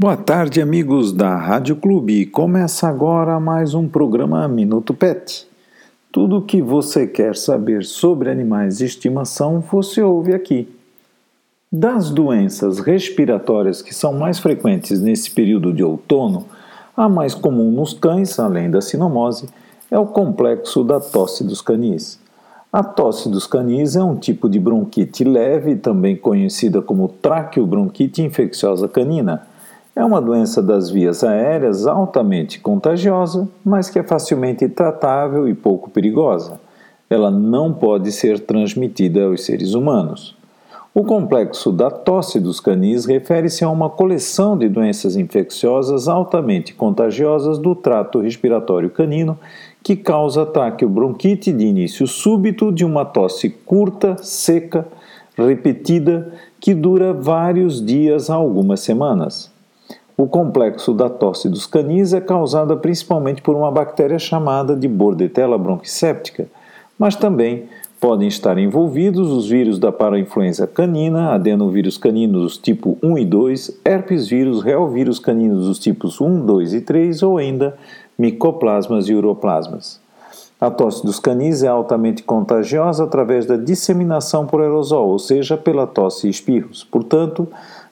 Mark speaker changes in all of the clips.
Speaker 1: Boa tarde, amigos da Rádio Clube. Começa agora mais um programa Minuto Pet. Tudo o que você quer saber sobre animais de estimação você ouve aqui. Das doenças respiratórias que são mais frequentes nesse período de outono, a mais comum nos cães, além da sinomose, é o complexo da tosse dos canis. A tosse dos canis é um tipo de bronquite leve, também conhecida como traqueobronquite infecciosa canina é uma doença das vias aéreas altamente contagiosa, mas que é facilmente tratável e pouco perigosa. Ela não pode ser transmitida aos seres humanos. O complexo da tosse dos canis refere-se a uma coleção de doenças infecciosas altamente contagiosas do trato respiratório canino que causa traqueobronquite de início súbito de uma tosse curta, seca, repetida, que dura vários dias a algumas semanas. O complexo da tosse dos canis é causada principalmente por uma bactéria chamada de Bordetella bronquicéptica, mas também podem estar envolvidos os vírus da parainfluenza canina, adenovírus caninos tipo 1 e 2, herpes vírus, reovírus caninos dos tipos 1, 2 e 3 ou ainda micoplasmas e uroplasmas. A tosse dos canis é altamente contagiosa através da disseminação por aerosol, ou seja, pela tosse e espirros. Portanto,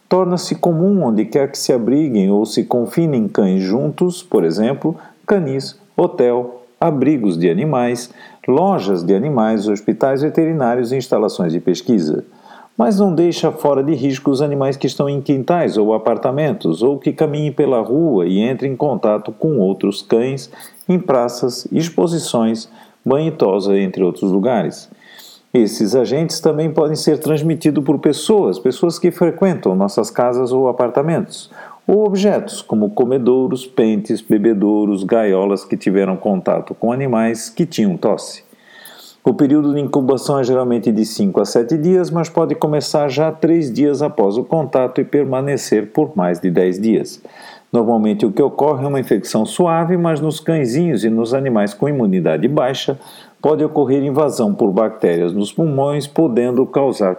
Speaker 1: torna-se comum onde quer que se abriguem ou se confinem cães juntos, por exemplo, canis, hotel, abrigos de animais, lojas de animais, hospitais veterinários e instalações de pesquisa. Mas não deixa fora de risco os animais que estão em quintais ou apartamentos, ou que caminhem pela rua e entrem em contato com outros cães em praças, exposições, banho e tosa, entre outros lugares. Esses agentes também podem ser transmitidos por pessoas, pessoas que frequentam nossas casas ou apartamentos, ou objetos como comedouros, pentes, bebedouros, gaiolas que tiveram contato com animais que tinham tosse. O período de incubação é geralmente de 5 a 7 dias, mas pode começar já 3 dias após o contato e permanecer por mais de 10 dias. Normalmente o que ocorre é uma infecção suave, mas nos cãezinhos e nos animais com imunidade baixa pode ocorrer invasão por bactérias nos pulmões, podendo causar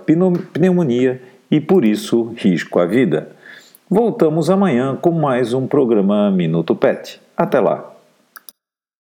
Speaker 1: pneumonia e por isso risco à vida. Voltamos amanhã com mais um programa Minuto Pet. Até lá!